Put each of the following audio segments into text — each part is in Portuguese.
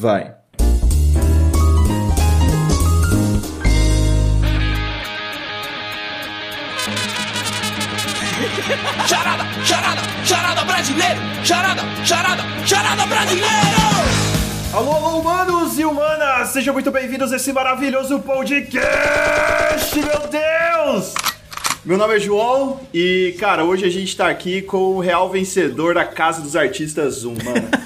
vai. Charada, charada, charada brasileiro! Charada, charada, charada brasileiro! Alô, alô, humanos e humanas! Sejam muito bem-vindos a esse maravilhoso podcast, meu Deus! Meu nome é João e, cara, hoje a gente tá aqui com o real vencedor da Casa dos Artistas Zoom, mano.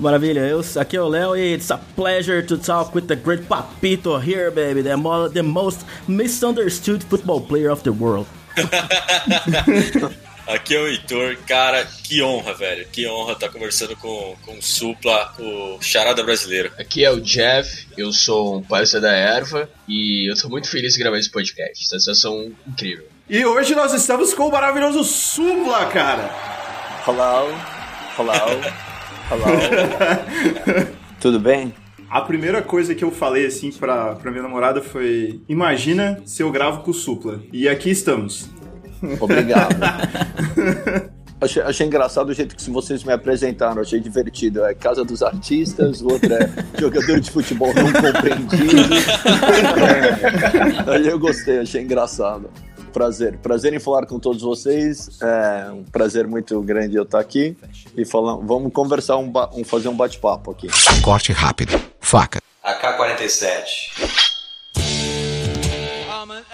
Maravilha, eu, aqui é o Léo e it's a pleasure to talk with the great Papito here, baby, the, mo the most misunderstood football player of the world. Aqui é o Heitor, cara, que honra, velho. Que honra estar conversando com, com o Supla, o charada brasileiro. Aqui é o Jeff, eu sou um parceiro da Erva e eu tô muito feliz de gravar esse podcast. Sensação incrível. E hoje nós estamos com o maravilhoso Supla, cara. Hello, hello. Tudo bem? A primeira coisa que eu falei assim pra, pra minha namorada foi: Imagina se eu gravo com o Supla. E aqui estamos. Obrigado. achei, achei, engraçado o jeito que vocês me apresentaram, achei divertido. É Casa dos Artistas, o outro é jogador de futebol não compreendido. é, eu gostei, achei engraçado. Prazer, prazer em falar com todos vocês. É um prazer muito grande eu estar aqui e falar, vamos conversar, um, um fazer um bate-papo aqui. Corte rápido, faca. AK-47. I'm an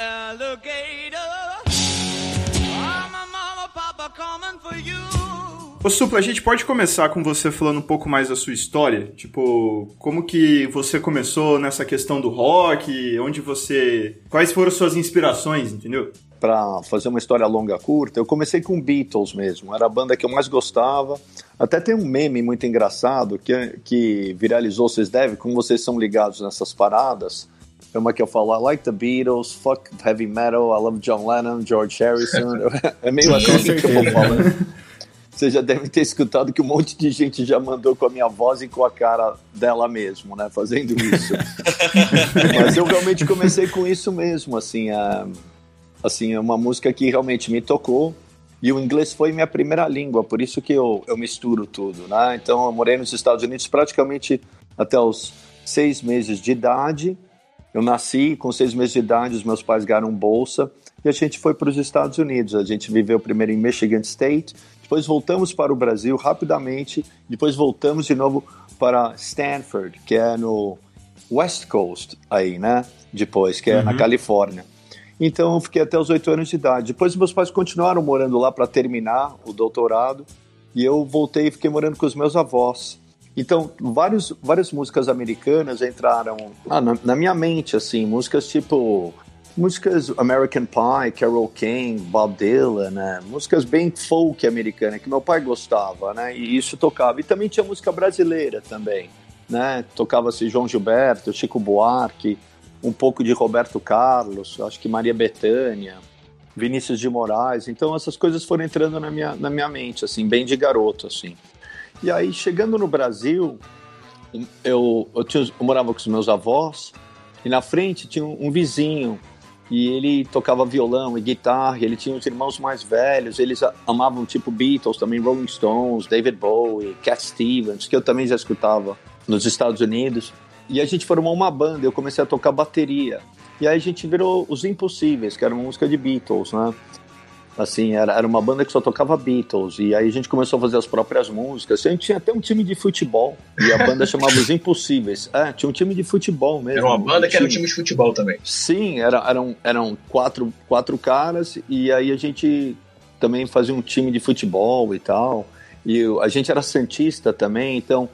Ô Supla, a gente pode começar com você falando um pouco mais da sua história? Tipo, como que você começou nessa questão do rock? Onde você. Quais foram suas inspirações, entendeu? Para fazer uma história longa, curta, eu comecei com Beatles mesmo. Era a banda que eu mais gostava. Até tem um meme muito engraçado que, que viralizou, vocês devem, como vocês são ligados nessas paradas. É uma que eu falo, I like the Beatles, fuck heavy metal, I love John Lennon, George Harrison. é meio assim que eu vou falando. Vocês já devem ter escutado que um monte de gente já mandou com a minha voz e com a cara dela mesmo, né? Fazendo isso. Mas eu realmente comecei com isso mesmo, assim, é, assim, é uma música que realmente me tocou. E o inglês foi minha primeira língua, por isso que eu, eu misturo tudo, né? Então eu morei nos Estados Unidos praticamente até os seis meses de idade. Eu nasci com seis meses de idade, os meus pais ganharam bolsa e a gente foi para os Estados Unidos. A gente viveu primeiro em Michigan State, depois voltamos para o Brasil rapidamente, depois voltamos de novo para Stanford, que é no West Coast aí, né? Depois, que é uhum. na Califórnia. Então eu fiquei até os oito anos de idade. Depois meus pais continuaram morando lá para terminar o doutorado e eu voltei e fiquei morando com os meus avós. Então, vários, várias músicas americanas entraram ah, na, na, minha mente, assim, músicas tipo músicas American Pie, Carole King, Bob Dylan, né? Músicas bem folk americana que meu pai gostava, né? E isso tocava. E também tinha música brasileira também, né? Tocava-se João Gilberto, Chico Buarque, um pouco de Roberto Carlos, acho que Maria Bethânia, Vinícius de Moraes. Então essas coisas foram entrando na minha, na minha mente, assim, bem de garoto, assim. E aí, chegando no Brasil, eu, eu, tinha, eu morava com os meus avós, e na frente tinha um, um vizinho e ele tocava violão e guitarra, ele tinha os irmãos mais velhos, eles amavam tipo Beatles, também Rolling Stones, David Bowie, Cat Stevens, que eu também já escutava nos Estados Unidos. E a gente formou uma banda, eu comecei a tocar bateria. E aí a gente virou Os Impossíveis, que era uma música de Beatles, né? Assim, era, era uma banda que só tocava Beatles. E aí a gente começou a fazer as próprias músicas. A gente tinha até um time de futebol. E a banda chamava Os Impossíveis. É, tinha um time de futebol mesmo. Era uma banda um que era um time de futebol também. Sim, era, eram, eram quatro, quatro caras. E aí a gente também fazia um time de futebol e tal. E a gente era santista também, então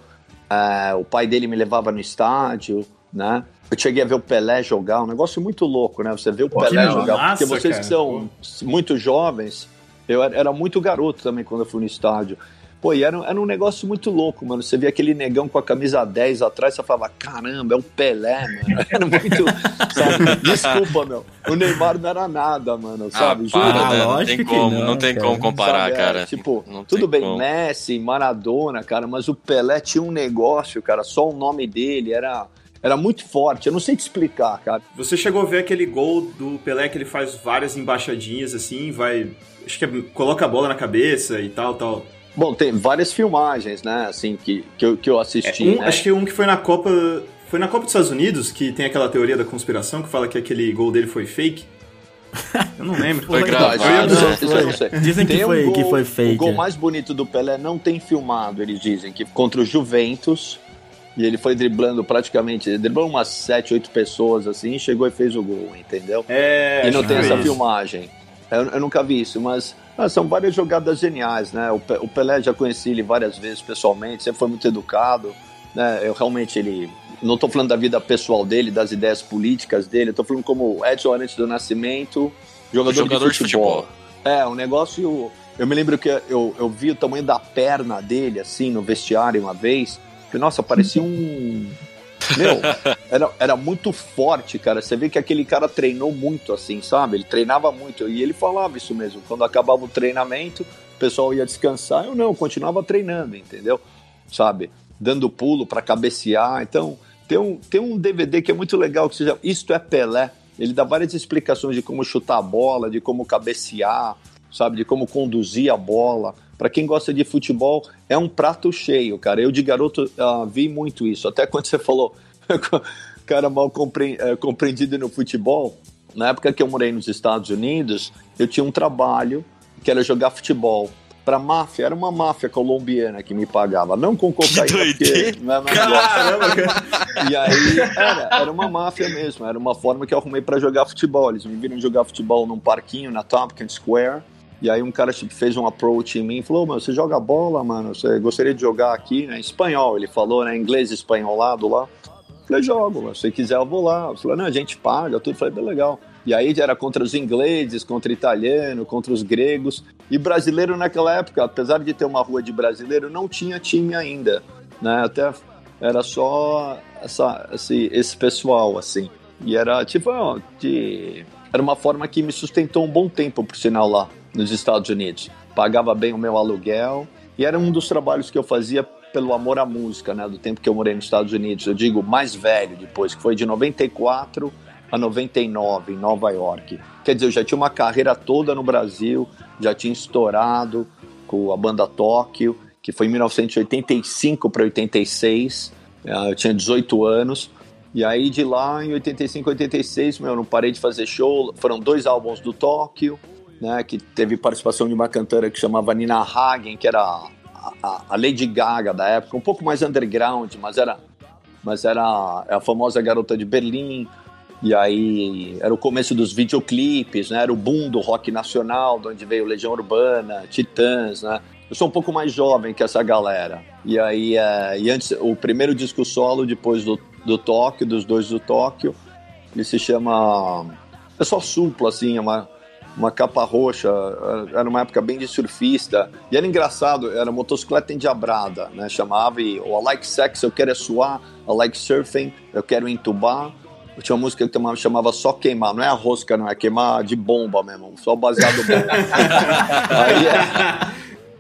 é, o pai dele me levava no estádio, né? Eu cheguei a ver o Pelé jogar, um negócio muito louco, né? Você vê o Pô, Pelé jogar. Massa, porque vocês cara. que são muito jovens, eu era muito garoto também quando eu fui no estádio. Pô, e era, era um negócio muito louco, mano. Você via aquele negão com a camisa 10 atrás, você falava, caramba, é o Pelé, mano. Era muito. sabe? Desculpa, meu. O Neymar não era nada, mano, sabe? Ah, Jura? Para, né? não tem como, não, não tem cara. como comparar, sabe? cara. É, tipo, não tudo bem, como. Messi, Maradona, cara, mas o Pelé tinha um negócio, cara, só o nome dele era era muito forte. Eu não sei te explicar, cara. Você chegou a ver aquele gol do Pelé que ele faz várias embaixadinhas assim, vai. Acho que é, coloca a bola na cabeça e tal, tal. Bom, tem várias filmagens, né? Assim, que, que, eu, que eu assisti. Um- né? Acho que um que foi na Copa. Foi na Copa dos Estados Unidos que tem aquela teoria da conspiração que fala que aquele gol dele foi fake. Eu não lembro. Foi gravado, isso eu não sei, né? Dizem que Tem um foi- gol- que foi fake, O gol é. mais bonito do Pelé não tem filmado, eles dizem, que contra o Juventus. E ele foi driblando praticamente, driblou umas 7, 8 pessoas assim, chegou e fez o gol, entendeu? É, e não tem essa foi isso. filmagem. Eu, eu nunca vi isso, mas ah, são várias jogadas geniais, né? O, Pe- o Pelé já conheci ele várias vezes pessoalmente, sempre foi muito educado, né? Eu realmente ele não estou falando da vida pessoal dele, das ideias políticas dele, eu tô falando como Edson antes do Nascimento, jogador, Jogador de, de futebol. futebol. É, um negócio. Eu me lembro que eu, eu vi o tamanho da perna dele, assim, no vestiário uma vez. Que, nossa, parecia um. Meu, era, era muito forte, cara. Você vê que aquele cara treinou muito, assim, sabe? Ele treinava muito. E ele falava isso mesmo. Quando acabava o treinamento, o pessoal ia descansar. Eu não, continuava treinando, entendeu? Sabe? Dando pulo para cabecear. Então, tem um, tem um DVD que é muito legal, que se chama Isto é Pelé. Ele dá várias explicações de como chutar a bola, de como cabecear, sabe? De como conduzir a bola. Para quem gosta de futebol, é um prato cheio, cara. Eu de garoto ah, vi muito isso. Até quando você falou, cara mal eh, compreendido no futebol, na época que eu morei nos Estados Unidos, eu tinha um trabalho que era jogar futebol. Pra máfia, era uma máfia colombiana que me pagava, não com cocaína, porque não é mais. Caramba. E aí, era, era uma máfia mesmo, era uma forma que eu arrumei pra jogar futebol. Eles me viram jogar futebol num parquinho na Tompkins Square. E aí um cara tipo, fez um approach em mim e falou, mano, você joga bola, mano? Você gostaria de jogar aqui, né? Em espanhol, ele falou, né? Inglês espanholado lá. Eu Falei, jogo, mano. se quiser eu vou lá. Eu falei, não, a gente paga, tudo. Eu Falei, bem legal. E aí era contra os ingleses, contra italiano, contra os gregos. E brasileiro naquela época, apesar de ter uma rua de brasileiro, não tinha time ainda, né? Até era só essa, esse, esse pessoal, assim. E era tipo, de... era uma forma que me sustentou um bom tempo, por sinal, lá nos Estados Unidos. Pagava bem o meu aluguel. E era um dos trabalhos que eu fazia pelo amor à música, né? Do tempo que eu morei nos Estados Unidos. Eu digo mais velho depois, que foi de 94 a 99 em Nova York. Quer dizer, eu já tinha uma carreira toda no Brasil, já tinha estourado com a banda Tóquio, que foi em 1985 para 86. eh, Eu tinha 18 anos. E aí de lá, em 85, 86, meu, eu não parei de fazer show. Foram dois álbuns do Tóquio, né? Que teve participação de uma cantora que chamava Nina Hagen, que era a, a- Lady Gaga da época, um pouco mais underground, mas era, mas era a famosa garota de Berlim. E aí era o começo dos videoclipes, né? Era o boom do rock nacional, de onde veio Legião Urbana, Titãs, né? Eu sou um pouco mais jovem que essa galera. E aí, é, e antes, o primeiro disco solo, depois do, do Tóquio, dos dois do Tóquio, ele se chama. É só supla, assim, é uma, uma capa roxa. Era uma época bem de surfista. E era engraçado, era motocicleta endiabrada, né? Chamava e o I like sex, eu quero é suar, I like surfing, eu quero entubar. Eu tinha uma música que tomava- chamava Só Queimar, não é a rosca, não, é queimar de bomba mesmo, só baseado bom. aí, é-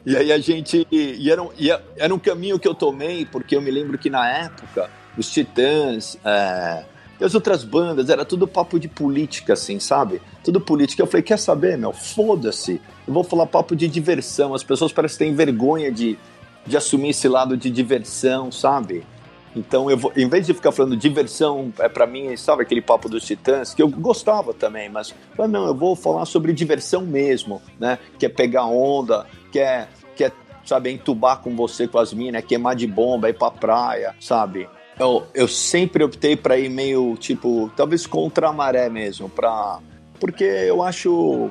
e aí a gente. E era, um- e era um caminho que eu tomei, porque eu me lembro que na época, os Titãs. É, e as outras bandas, era tudo papo de política, assim, sabe? Tudo política. Eu falei, quer saber, meu? Foda-se. Eu vou falar papo de diversão. As pessoas parecem que têm vergonha de, de assumir esse lado de diversão, sabe? Então, eu vou, em vez de ficar falando diversão, é para mim, sabe aquele papo dos Titãs, que eu gostava também, mas não, eu vou falar sobre diversão mesmo, né? Que é pegar onda, que é, que é sabe, entubar com você, com as minas, queimar de bomba, ir pra praia, sabe? Eu, eu sempre optei para ir meio, tipo, talvez contra a maré mesmo, pra, porque eu acho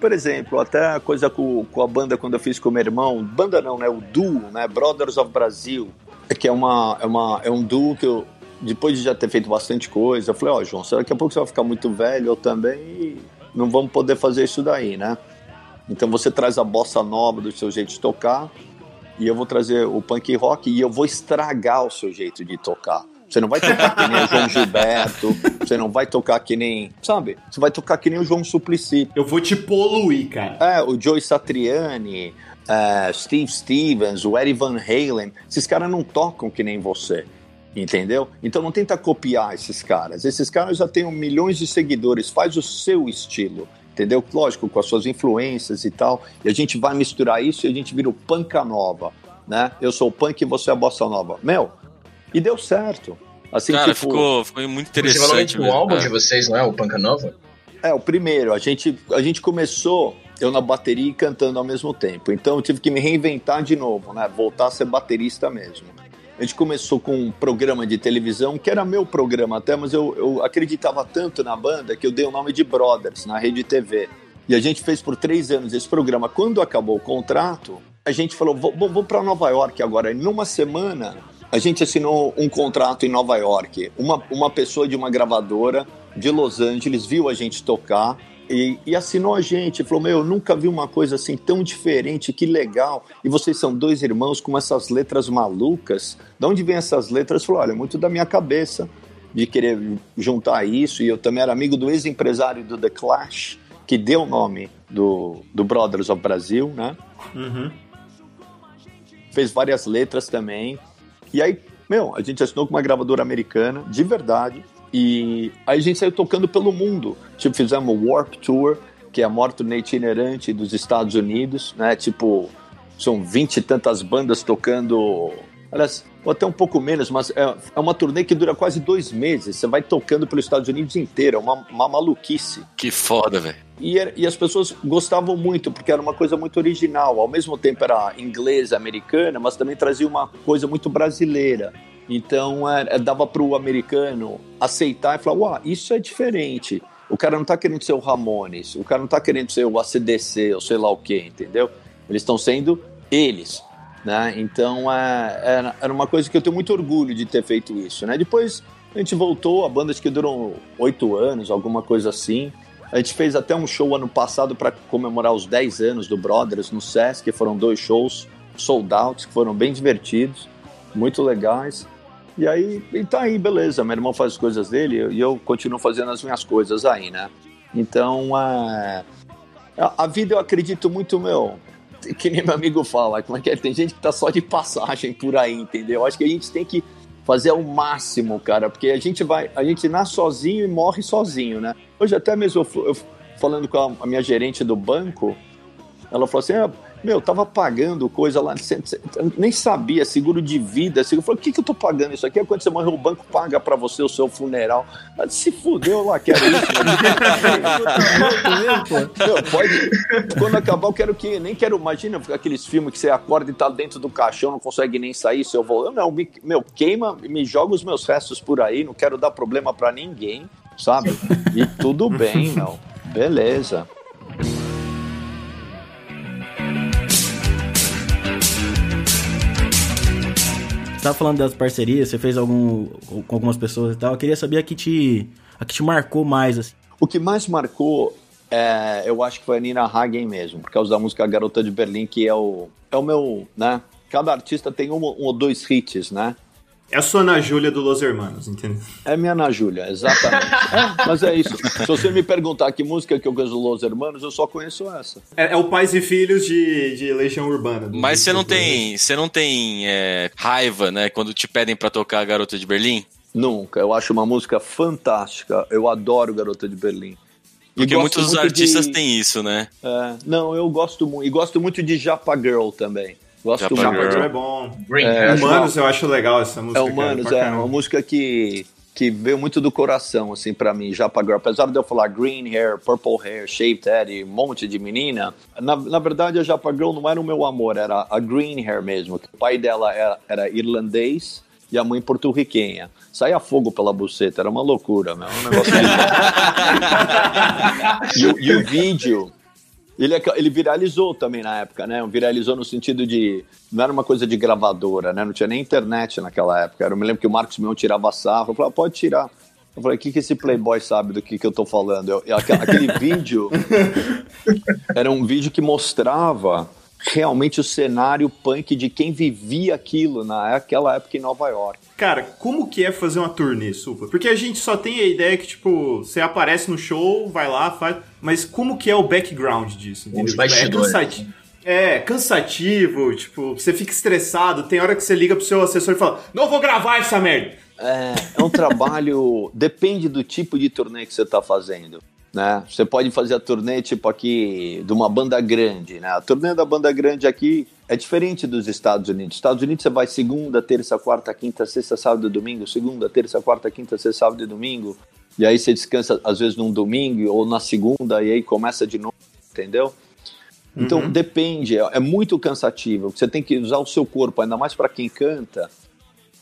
por exemplo, até a coisa com, com a banda quando eu fiz com o meu irmão, banda não, né? O duo, né? Brothers of Brasil, que é, uma, é, uma, é um duo que eu, depois de já ter feito bastante coisa, eu falei, ó, João, daqui a pouco você vai ficar muito velho, eu também, e não vamos poder fazer isso daí, né? Então você traz a bossa nova do seu jeito de tocar, e eu vou trazer o punk rock, e eu vou estragar o seu jeito de tocar. Você não vai tocar que nem o João Gilberto, você não vai tocar que nem, sabe? Você vai tocar que nem o João Suplicy. Eu vou te poluir, cara. É, o Joey Satriani, é, Steve Stevens, o Eddie Van Halen, esses caras não tocam que nem você, entendeu? Então não tenta copiar esses caras. Esses caras já têm milhões de seguidores, faz o seu estilo, entendeu? Lógico, com as suas influências e tal. E a gente vai misturar isso e a gente vira o Panca Nova, né? Eu sou o punk e você é a bossa nova. Meu, e deu certo. Assim, Cara, tipo, ficou, ficou muito Você falou interessante que o álbum É. de vocês não é o Panca Nova? É, o primeiro. A gente, a gente começou, eu na bateria e cantando ao mesmo tempo. Então eu tive que me reinventar de novo, né? Voltar a ser baterista mesmo. A gente começou com um programa de televisão, que era meu programa até, mas eu, eu acreditava tanto na banda que eu dei o nome de Brothers na rede TV. E a gente fez por três anos esse programa. Quando acabou o contrato, a gente falou: "Vou- vou- vamos para Nova York agora. E numa semana, a gente assinou um contrato em Nova York. Uma, uma pessoa de uma gravadora de Los Angeles viu a gente tocar e, e assinou a gente. Falou: Meu, eu nunca vi uma coisa assim tão diferente, que legal. E vocês são dois irmãos com essas letras malucas. De onde vem essas letras? Falou: Olha, muito da minha cabeça de querer juntar isso. E eu também era amigo do ex-empresário do The Clash, que deu o nome do, do Brothers of Brasil, né? Fez várias letras também. E aí, meu, a gente assinou com uma gravadora americana, de verdade. E aí a gente saiu tocando pelo mundo. Tipo, fizemos o Warp Tour, que é a maior turnê itinerante dos Estados Unidos, né? Tipo, são vinte e tantas bandas tocando. Aliás, ou até um pouco menos, mas é, é uma turnê que dura quase dois meses. Você vai tocando pelos Estados Unidos inteiro, é uma, uma maluquice. Que foda, velho. E, e as pessoas gostavam muito, porque era uma coisa muito original. Ao mesmo tempo era inglesa, americana, mas também trazia uma coisa muito brasileira. Então é, é, dava para o americano aceitar e falar: Uau, isso é diferente. O cara não tá querendo ser o Ramones, o cara não tá querendo ser o ACDC, ou sei lá o que, entendeu? Eles estão sendo eles. Né? Então é, era, era uma coisa que eu tenho muito orgulho de ter feito isso. Né? Depois a gente voltou a bandas que duram oito anos, alguma coisa assim. A gente fez até um show ano passado para comemorar os 10 anos do Brothers no Sesc, foram dois shows sold out, que foram bem divertidos, muito legais. E aí, e tá aí, beleza. Meu irmão faz as coisas dele e eu continuo fazendo as minhas coisas aí, né? Então, a, a vida eu acredito muito, meu. Que nem meu amigo fala, como é que é? Tem gente que tá só de passagem por aí, entendeu? Acho que a gente tem que fazer ao máximo, cara, porque a gente vai, a gente nasce sozinho e morre sozinho, né? Hoje até mesmo eu, eu falando com a, a minha gerente do banco, ela falou assim: ah, meu, eu tava pagando coisa lá, nem sabia, seguro de vida. Seguro. Eu falei: o que, que eu tô pagando isso aqui? É quando você morreu, o banco paga pra você o seu funeral. Mas se fudeu lá, quero isso. Meu, pode. Quando acabar, eu quero que. Nem quero. Imagina aqueles filmes que você acorda e tá dentro do caixão, não consegue nem sair. Se vou. Eu não, me, meu, queima, me joga os meus restos por aí, não quero dar problema pra ninguém, sabe? E tudo bem, meu. Beleza. Você tava falando das parcerias, você fez algum com algumas pessoas e tal. Eu queria saber a que te, a que te marcou mais, assim. O que mais marcou, é, eu acho que foi a Nina Hagen mesmo, por causa da música Garota de Berlim, que é o, é o meu, né? Cada artista tem um, um ou dois hits, né? É a sua Ana Júlia do Los Hermanos, entendeu? É minha Ana Júlia, exatamente. É, mas é isso. Se você me perguntar que música que eu conheço dos Los Hermanos, eu só conheço essa. É, é o Pais e Filhos de, de Legião Urbana. do- Mas você não do- tem, você não tem é, raiva, né, quando te pedem pra tocar a Garota de Berlim? Nunca. Eu acho uma música fantástica. Eu adoro Garota de Berlim. Porque muitos muito artistas de- têm isso, né? É, não, eu gosto muito. E gosto muito de Japa Girl também. Gosto Japa muito. Girl. É bom. É, Humanos, eu acho legal essa música. É Humanos, é caramba. uma música que, que veio muito do coração, assim, pra mim, Japa Girl. Apesar de eu falar green hair, purple hair, shaved head, um monte de menina, na, na verdade a Japa Girl não era o meu amor, era a green hair mesmo. O pai dela era, era irlandês e a mãe porto-riquenha. Saía fogo pela buceta, era uma loucura, meu. Um negócio de... e, o- e o vídeo, ele, aca- ele viralizou também na época, né? Viralizou no sentido de. Não era uma coisa de gravadora, né? Não tinha nem internet naquela época. Eu me lembro que o Marcos Mion tirava sarro. Eu falava, pode tirar. Eu falei, o que, que esse playboy sabe do que, que eu tô falando? Eu- aquele vídeo era um vídeo que mostrava realmente o cenário punk de quem vivia aquilo naquela época em Nova York. Cara, como que é fazer uma turnê, Supla? Porque a gente só tem a ideia que, tipo, você aparece no show, vai lá, faz. Mas como que é o background disso? Entendeu? Os Tipo, é, é cansativo, tipo, você fica estressado, tem hora que você liga pro seu assessor e fala, não vou gravar essa merda. É, é um trabalho. depende do tipo de turnê que você está fazendo. Né? Você pode fazer a turnê tipo aqui de uma banda grande, né? A turnê da banda grande aqui é diferente dos Estados Unidos. Estados Unidos você vai segunda, terça, quarta, quinta, sexta, sábado e domingo, segunda, terça, quarta, quinta, sexta, sábado e domingo. E aí você descansa às vezes num domingo ou na segunda e aí começa de novo, entendeu? Então Uhum. depende, é, é muito cansativo. Você tem que usar o seu corpo, ainda mais para quem canta.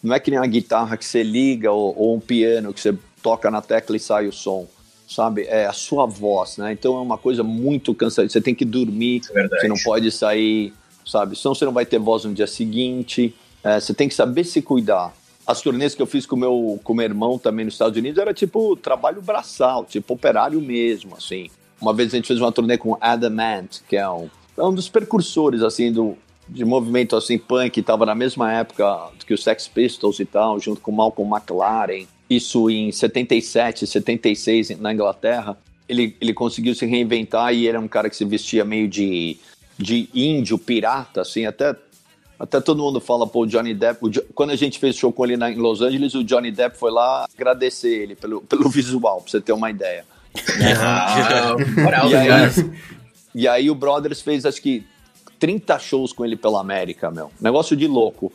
Não é que nem uma guitarra que você liga ou, ou um piano que você toca na tecla e sai o som, sabe? É a sua voz, né? Então é uma coisa muito cansativa. Você tem que dormir, É você não pode sair, sabe? Senão você não vai ter voz no dia seguinte. É, você tem que saber se cuidar. As turnês que eu fiz com o meu, com meu irmão também nos Estados Unidos era tipo trabalho braçal, tipo operário mesmo, assim. Uma vez a gente fez uma turnê com Adamant, que é um, é um dos precursores, assim, do, de movimento, assim, punk, que tava na mesma época que os Sex Pistols e tal, junto com Malcolm McLaren. Isso em 77, 76, na Inglaterra. Ele, ele conseguiu se reinventar e era um cara que se vestia meio de, de índio, pirata, assim, até até todo mundo fala, pô, o Johnny Depp. o Jo- quando a gente fez show com ele na, em Los Angeles, o Johnny Depp foi lá agradecer ele pelo, pelo visual, pra você ter uma ideia. Ah, moral, E aí, e aí o Brothers fez acho que 30 shows com ele pela América, meu. Negócio de louco.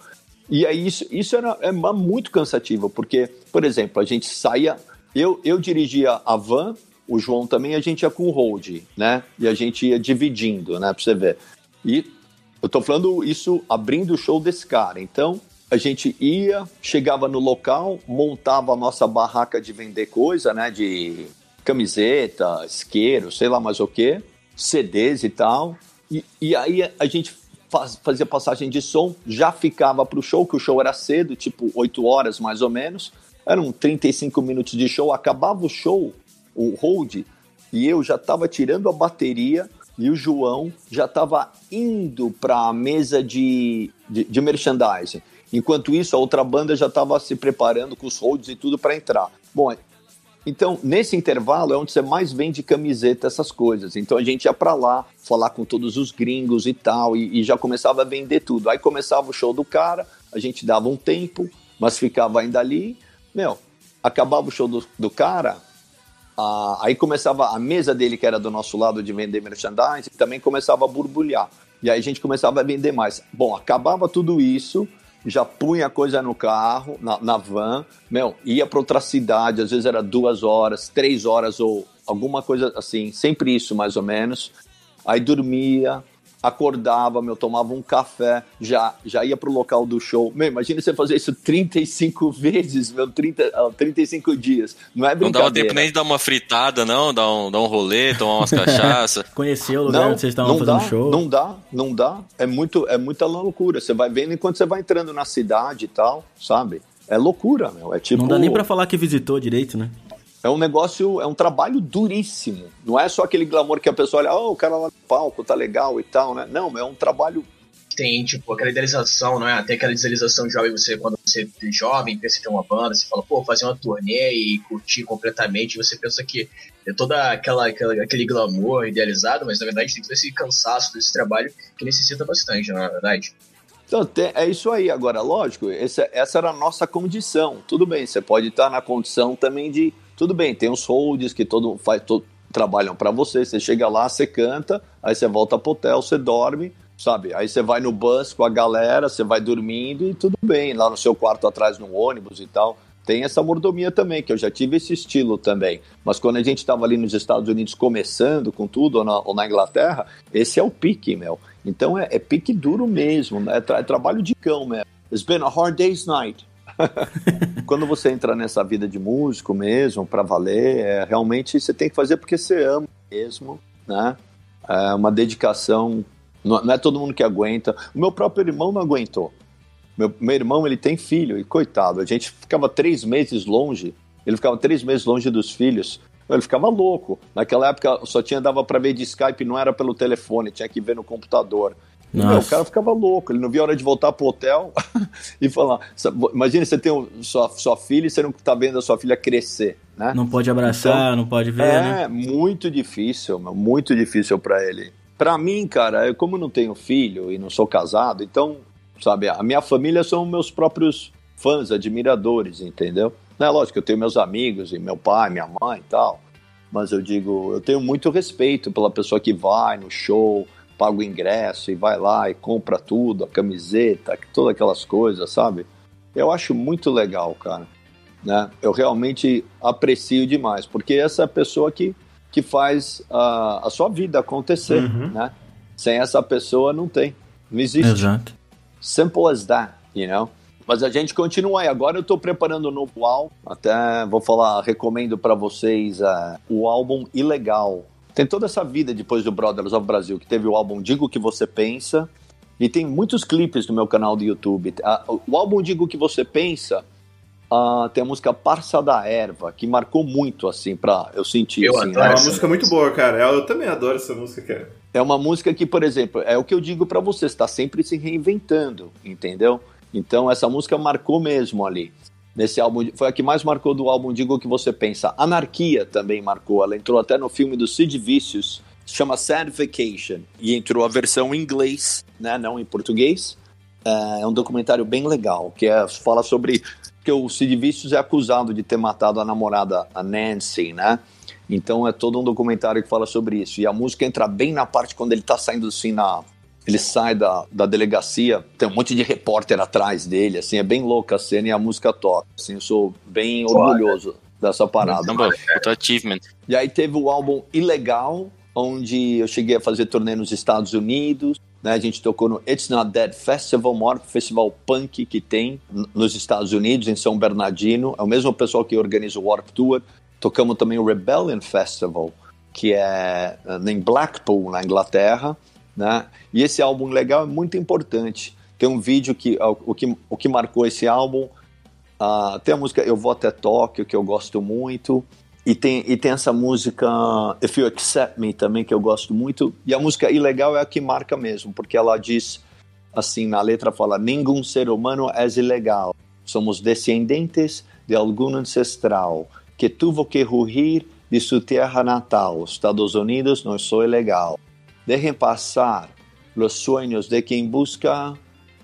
E aí isso, isso era, é muito cansativo, porque, por exemplo, a gente saía. Eu, eu dirigia a van, o João também, a gente ia com o hold, né? E a gente ia dividindo, né? Pra você ver. E eu tô falando isso abrindo o show desse cara. Então, a gente ia, chegava no local, montava a nossa barraca de vender coisa, né? De camiseta, isqueiro, sei lá mais o que, CDs e tal. E, e aí a gente fazia passagem de som, já ficava pro show, que o show era cedo, tipo 8 horas mais ou menos. Eram 35 minutos de show, acabava o show, o hold, e eu já estava tirando a bateria e o João já estava indo para a mesa de, de, de merchandising. Enquanto isso, a outra banda já estava se preparando com os holds e tudo para entrar. Bom, então, nesse intervalo é onde você mais vende camiseta, essas coisas. Então a gente ia pra lá, falar com todos os gringos e tal, e, e já começava a vender tudo. Aí começava o show do cara, a gente dava um tempo, mas ficava ainda ali. Meu, acabava o show do, do cara, aí começava a mesa dele, que era do nosso lado de vender merchandising, também começava a borbulhar. E aí a gente começava a vender mais. Bom, acabava tudo isso, já punha a coisa no carro, na, na van, meu, ia para outra cidade, às vezes era duas horas, três horas ou alguma coisa assim, sempre isso mais ou menos. Aí dormia, acordava, meu, tomava um café, já, já ia pro local do show. Meu, imagina você fazer isso 35 vezes, meu, 30, ah, 35 dias. Não é Não brincadeira. dava tempo nem de dar uma fritada, não? Dar um, dar um rolê, tomar umas cachaça. Conhecer o lugar onde vocês estavam não fazendo dá, show. Não dá, não dá. É, muito, é muita loucura. Você vai vendo enquanto você vai entrando na cidade e tal, sabe? É loucura, meu. É tipo. Não dá nem pra falar que visitou direito, né? É um negócio, é um trabalho duríssimo. Não é só aquele glamour que a pessoa olha, oh, o cara lá no palco tá legal e tal, né? Não, é um trabalho. Tem, tipo, aquela idealização, não é? Até aquela idealização jovem, você, quando você é jovem, pensa em ter uma banda, você fala, pô, fazer uma turnê e curtir completamente, você pensa que é toda aquela, aquela aquele glamour idealizado, mas na verdade tem todo esse cansaço desse trabalho que necessita bastante, na verdade. Então, tem- é isso aí. Agora, lógico, esse- essa era a nossa condição. Tudo bem, você pode estar na condição também de. Tudo bem, tem os holds que todo faz, trabalham para você. Você chega lá, você canta, aí você volta pro hotel, você dorme, sabe? Aí você vai no bus com a galera, você vai dormindo e tudo bem, lá no seu quarto atrás no ônibus e tal. Tem essa mordomia também, que eu já tive esse estilo também. Mas quando a gente estava ali nos Estados Unidos começando com tudo, ou na, ou na Inglaterra, esse é o pique, meu. Então é, é pique duro mesmo, é, tra- é trabalho de cão mesmo. It's been a hard day's night. Quando você entra nessa vida de músico mesmo, para valer, é, realmente você tem que fazer porque você ama mesmo, né? É uma dedicação. Não, não é todo mundo que aguenta. O meu próprio irmão não aguentou. Meu, meu irmão, ele tem filho, e coitado, a gente ficava três meses longe, ele ficava três meses longe dos filhos, ele ficava louco. Naquela época só tinha dava para ver de Skype, não era pelo telefone, tinha que ver no computador. Meu, o cara ficava louco, ele não via a hora de voltar pro hotel e falar. Imagina você tem um- sua, sua filha e você não tá vendo a sua filha crescer, né? Não pode abraçar, não pode ver, é né? muito difícil, muito difícil pra ele. Pra mim, cara, eu, como não tenho filho e não sou casado, então, sabe, a minha família são meus próprios fãs, admiradores, entendeu? É lógico, eu tenho meus amigos e meu pai, minha mãe e tal. Mas eu digo, eu tenho muito respeito pela pessoa que vai no show, paga o ingresso e vai lá e compra tudo, a camiseta, todas aquelas coisas, sabe? Eu acho muito legal, cara. Né? Eu realmente aprecio demais, porque essa é a pessoa que, que faz a, a sua vida acontecer, Uhum. né? Sem essa pessoa não tem, não existe. Exato. Simple as that, you know? Mas a gente continua aí. Agora eu tô preparando um novo álbum. Até vou falar, recomendo para vocês uh, o álbum Ilegal. Tem toda essa vida depois do Brothers of Brasil, que teve o álbum Digo o que você pensa. E tem muitos clipes no meu canal do YouTube. Ah, O álbum Digo o que você pensa ah, tem a música Parça da Erva, que marcou muito, assim, pra eu sentir. Eu assim, adoro É uma música muito boa, cara. Eu também adoro essa música, cara. É uma música que, por exemplo, é o que eu digo pra você, está sempre se reinventando, entendeu? Então essa música marcou mesmo ali. Nesse álbum, foi a que mais marcou do álbum Digo o que você pensa. Anarquia também marcou, ela entrou até no filme do Sid Vicious, chama Sad Vacation, e entrou a versão em inglês, né, não em português. É é um documentário bem legal, que é, fala sobre que o Sid Vicious é acusado de ter matado a namorada, a Nancy, né? Então é todo um documentário que fala sobre isso. E a música entra bem na parte quando ele tá saindo assim na. Ele sai da, da delegacia, tem um monte de repórter atrás dele, assim, é bem louca a cena e a música toca. Assim, eu sou bem orgulhoso dessa parada. Caramba, puta achievement. E aí teve o álbum Ilegal, onde eu cheguei a fazer turnê nos Estados Unidos. Né? A gente tocou no It's Not Dead Festival, o maior festival punk que tem nos Estados Unidos, em São Bernardino. É o mesmo pessoal que organiza o Warp Tour. Tocamos também o Rebellion Festival, que é eh, em Blackpool, na Inglaterra. Né? E esse álbum legal é muito importante. Tem um vídeo que o, que o que marcou esse álbum ah, tem a música Eu Vou Até Tóquio, que eu gosto muito. E tem, e tem essa música If You Accept Me também, que eu gosto muito. E a música Ilegal é a que marca mesmo, porque ela diz assim, na letra fala Nenhum ser humano é ilegal. Somos descendentes de algum ancestral que tuvo que rugir de sua terra natal. Estados Unidos não sou ilegal. Dejen passar los sueños de quien busca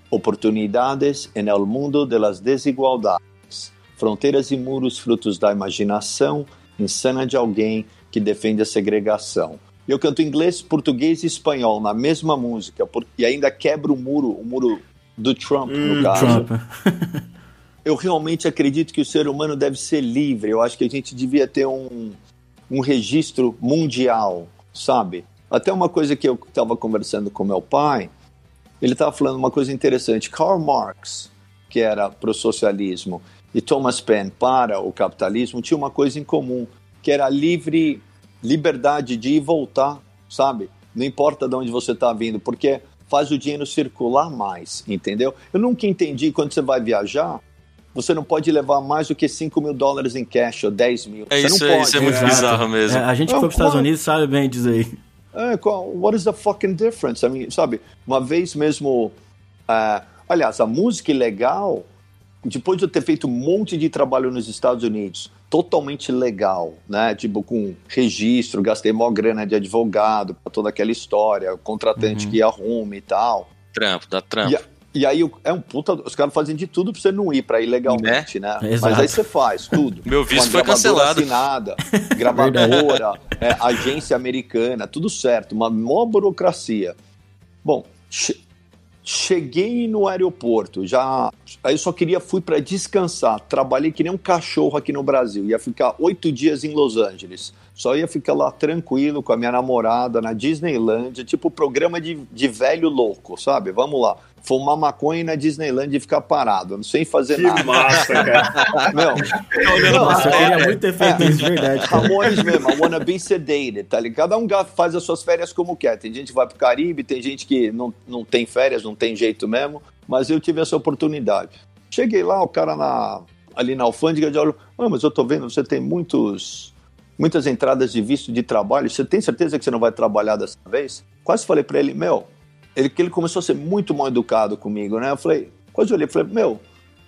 oportunidades en el mundo de las desigualdades, fronteiras e muros frutos da imaginação insana de alguém que defende a segregação. Eu canto inglês, português e espanhol na mesma música e ainda quebro o muro, o muro do Trump, no caso. Trump. Eu realmente acredito que o ser humano deve ser livre. Eu acho que a gente devia ter um, um registro mundial, sabe? Até uma coisa que eu estava conversando com meu pai, ele estava falando uma coisa interessante. Karl Marx, que era para o socialismo, e Thomas Paine para o capitalismo, tinha uma coisa em comum, que era a livre liberdade de ir e voltar, sabe? Não importa de onde você está vindo, porque faz o dinheiro circular mais, entendeu? Eu nunca entendi quando você vai viajar, você não pode levar mais do que 5 mil dólares em cash ou 10 mil. É você isso, não é, pode. isso é muito Exato. bizarro mesmo. É, a gente que foi para os Estados. Unidos sabe bem disso aí. É, qual- what is the fucking difference? I mean, sabe, uma vez mesmo. ah, aliás, a música ilegal, depois de eu ter feito um monte de trabalho nos Estados Unidos, totalmente legal, né? Tipo, com registro, gastei mó grana de advogado pra toda aquela história, contratante que arruma e tal. Trampo, dá trampo. E, e aí é um puta. Os caras fazem de tudo pra você não ir pra ilegalmente, né? Exato. Mas aí você faz tudo. Meu visto foi cancelado. Assinada, gravadora, é, agência americana, tudo certo, uma maior burocracia. Bom, che- cheguei no aeroporto, já. Aí eu só queria, fui para descansar. Trabalhei que nem um cachorro aqui no Brasil. Ia ficar oito dias em Los Angeles. Só ia ficar lá tranquilo com a minha namorada na Disneylandia, tipo programa de, de velho louco, sabe? Vamos lá. Fumar maconha na Disneylandia e ficar parado, sem fazer Que nada. massa, cara. Meu, não, Nossa, eu é- queria muito ter feito isso, de verdade. cara. Ramones mesmo, I wanna be sedated, tá ligado? Cada um faz as suas férias como quer. Tem gente que vai pro Caribe, tem gente que não, não tem férias, não tem jeito mesmo. Mas eu tive essa oportunidade. Cheguei lá, o cara na, ali na alfândega de olho, ah, mas eu tô vendo, você tem muitos, muitas entradas de visto de trabalho, você tem certeza que você não vai trabalhar dessa vez? Quase falei pra ele, meu, ele, que ele começou a ser muito mal educado comigo, né? Eu falei, quase olhei, falei, meu,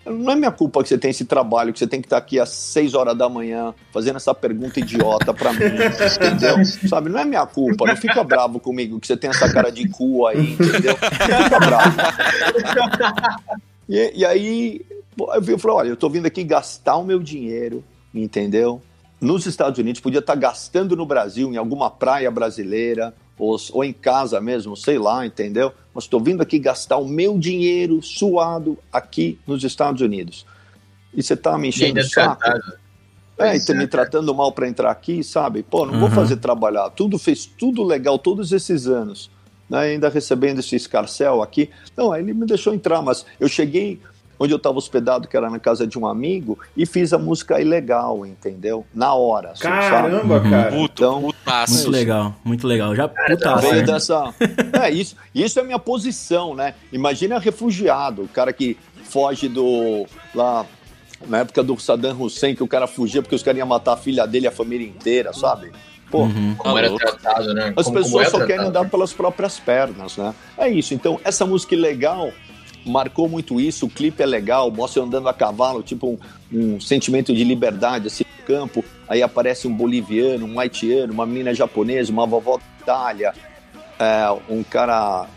não é minha culpa que você tem esse trabalho, que você tem que estar aqui às 6 horas da manhã fazendo essa pergunta idiota pra mim, entendeu? Sabe, não é minha culpa, não fica bravo comigo que você tem essa cara de cu aí, entendeu? Não fica bravo. E, e aí, eu falei, olha, eu tô vindo aqui gastar o meu dinheiro, entendeu? nos Estados Unidos, podia estar gastando no Brasil, em alguma praia brasileira, ou, ou em casa mesmo, sei lá, entendeu? Mas estou vindo aqui gastar o meu dinheiro suado aqui nos Estados Unidos. E você está me enchendo o saco? tratado. É, e tá me é. tratando mal para entrar aqui, sabe? Pô, não vou Uhum. fazer trabalhar. Tudo fez tudo legal todos esses anos. Né? Ainda recebendo esse escarcel aqui. Não, aí ele me deixou entrar, mas eu cheguei onde eu estava hospedado, que era na casa de um amigo, e fiz a música ilegal, entendeu? Na hora. assim, sabe? Caramba, Uhum. cara. Puto, Então, putaço. Muito legal, muito legal. Já Cara, putaço, Veio né? dessa. É, isso, isso é a minha posição, né? Imagina refugiado, o cara que foge do. lá na época do Saddam Hussein, que o cara fugia porque os caras iam matar a filha dele e a família inteira, sabe? Pô, Uhum. Como era tratado, né? as Como- como pessoas é só querem tratado. andar pelas próprias pernas, né? É isso. Então, essa música legal marcou muito isso. O clipe é legal, mostra eu andando a cavalo, tipo um, um sentimento de liberdade, assim, no campo. Aí aparece um boliviano, um haitiano, uma menina japonesa, uma vovó da Itália, é, um cara.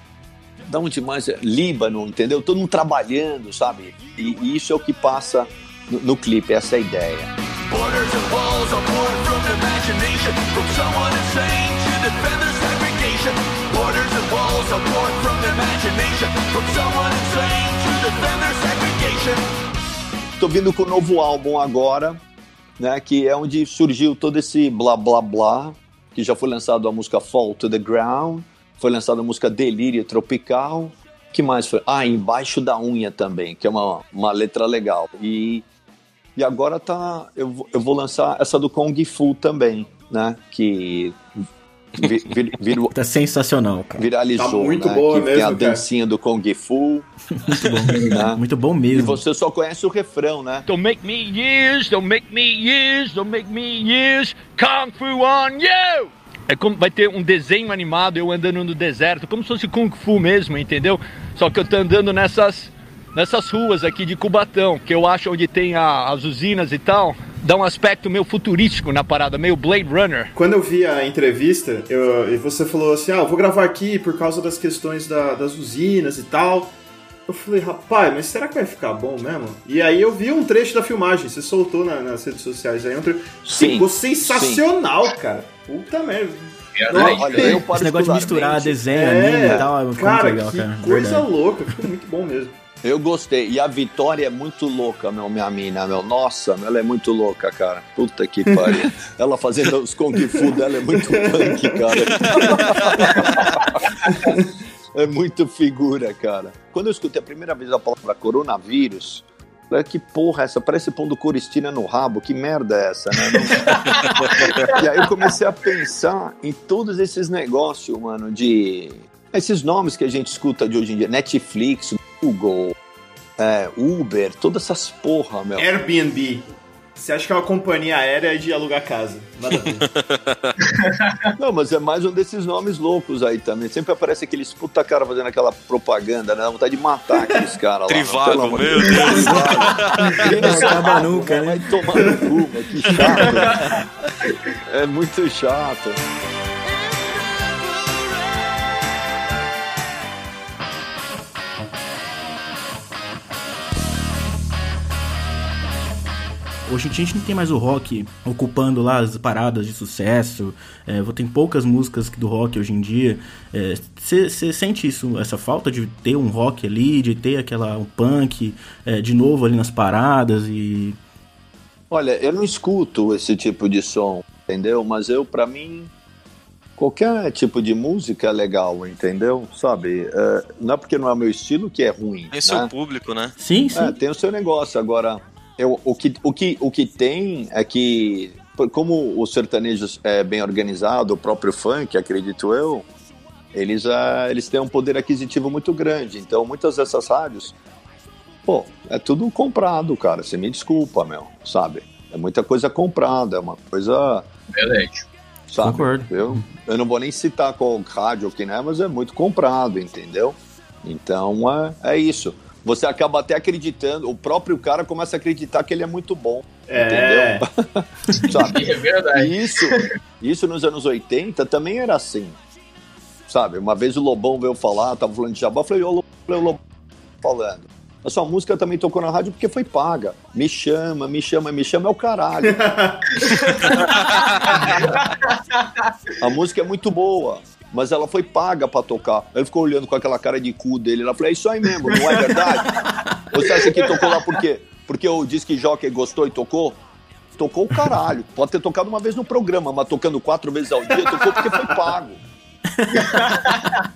Da onde mais? é? Líbano, entendeu? Todo mundo trabalhando, sabe? E, e isso é o que passa no, no clipe, essa é a ideia. Borders and walls are born from imagination, from someone insane to defend their segregation. Borders and walls are born from imagination, from someone Tô vindo com o novo álbum agora, né? Que é onde surgiu todo esse blá blá blá, que já foi lançado a música Fall to the Ground, foi lançada a música Delírio Tropical. que mais foi? Ah, Embaixo da Unha também, que é uma, uma letra legal. E, e agora tá. Eu, eu vou lançar essa do Kung Fu também, né? Que vi- vir- vir- Tá sensacional, cara. viralizou. Tá muito né? boa que Tem mesmo, a cara. dancinha do Kung Fu. Muito bom, né? muito bom E mesmo. você só conhece o refrão, né? Don't make me use, don't make me use, don't make me use Kung Fu on you! É como vai ter um desenho animado, eu andando no deserto, como se fosse Kung Fu mesmo, entendeu? Só que eu tô andando nessas, nessas ruas aqui de Cubatão, que eu acho onde tem a- as usinas e tal, dá um aspecto meio futurístico na parada, meio Blade Runner. Quando eu vi a entrevista, eu- e você falou assim: ah, eu vou gravar aqui por causa das questões da- das usinas e tal. Eu falei, rapaz, mas será que vai ficar bom mesmo? E aí eu vi um trecho da filmagem, você soltou na- nas redes sociais aí. Um tre... Sim, Ficou sensacional, cara. Puta merda. Verdade. Olha, eu Esse negócio de misturar desenho, anime e tal, ficou cara, muito legal, que cara. coisa Verdade. louca, ficou muito bom mesmo. Eu gostei. E a Vitória é muito louca, meu, minha mina, meu. Nossa, ela é muito louca, cara. Puta que pariu. ela fazendo os Kung Fu dela é muito punk, cara. é muito figura, cara. Quando eu escutei a primeira vez a palavra coronavírus, que porra é essa? Parece pondo coristina no rabo. Que merda é essa, né? E aí eu comecei a pensar em todos esses negócios, mano, de... Esses nomes que a gente escuta de hoje em dia. Netflix, Google, é, Uber, todas essas porra, meu. Airbnb. Você acha que é uma companhia aérea de alugar casa? Nada a ver. Não, mas é mais um desses nomes loucos aí também. Sempre aparece aqueles puta cara fazendo aquela propaganda, né? Dá vontade de matar aqueles caras lá. Trivago, amor de meu Deus. Deus. Trivago. Não acaba nunca, né? Vai tomar no cu, que chato. É muito chato. Hoje em dia a gente não tem mais o rock ocupando lá as paradas de sucesso. É, tem poucas músicas do rock hoje em dia. Você sente isso, essa falta de ter um rock ali, de ter aquela um punk é, de novo ali nas paradas e Olha, eu não escuto esse tipo de som, entendeu? Mas eu, pra mim, qualquer tipo de música é legal, entendeu? Sabe? É, não é porque não é meu estilo que é ruim. Tem seu né? público, né? sim, sim. É, tem o seu negócio. Agora, eu, o, que, o, que, o que tem é que, como o sertanejo é bem organizado, o próprio funk, acredito eu, eles, ah, eles têm um poder aquisitivo muito grande. Então, muitas dessas rádios, pô, é tudo comprado, cara. Você me desculpa, meu, sabe? É muita coisa comprada, é uma coisa Verdade. sabe? Concordo. Eu, eu não vou nem citar qual rádio que não é, mas é muito comprado, entendeu? Então é, é isso. Você acaba até acreditando, o próprio cara começa a acreditar que ele é muito bom, É. entendeu? sabe? É verdade. Isso, isso nos anos 80 também era assim, sabe? Uma vez o Lobão veio falar, tava falando de Jabá, eu falei, ô Lobão, falei, "Ô, Lobão falando. a sua música também tocou na rádio porque foi paga. Me chama, me chama, me chama é o caralho. a música é muito boa, mas ela foi paga pra tocar. Aí ele ficou olhando com aquela cara de cu dele. Ela falou: é isso aí mesmo, não é verdade? Você acha que tocou lá por quê? Porque o disque jockey gostou e tocou? Tocou o caralho. Pode ter tocado uma vez no programa, mas tocando quatro vezes ao dia, tocou porque foi pago.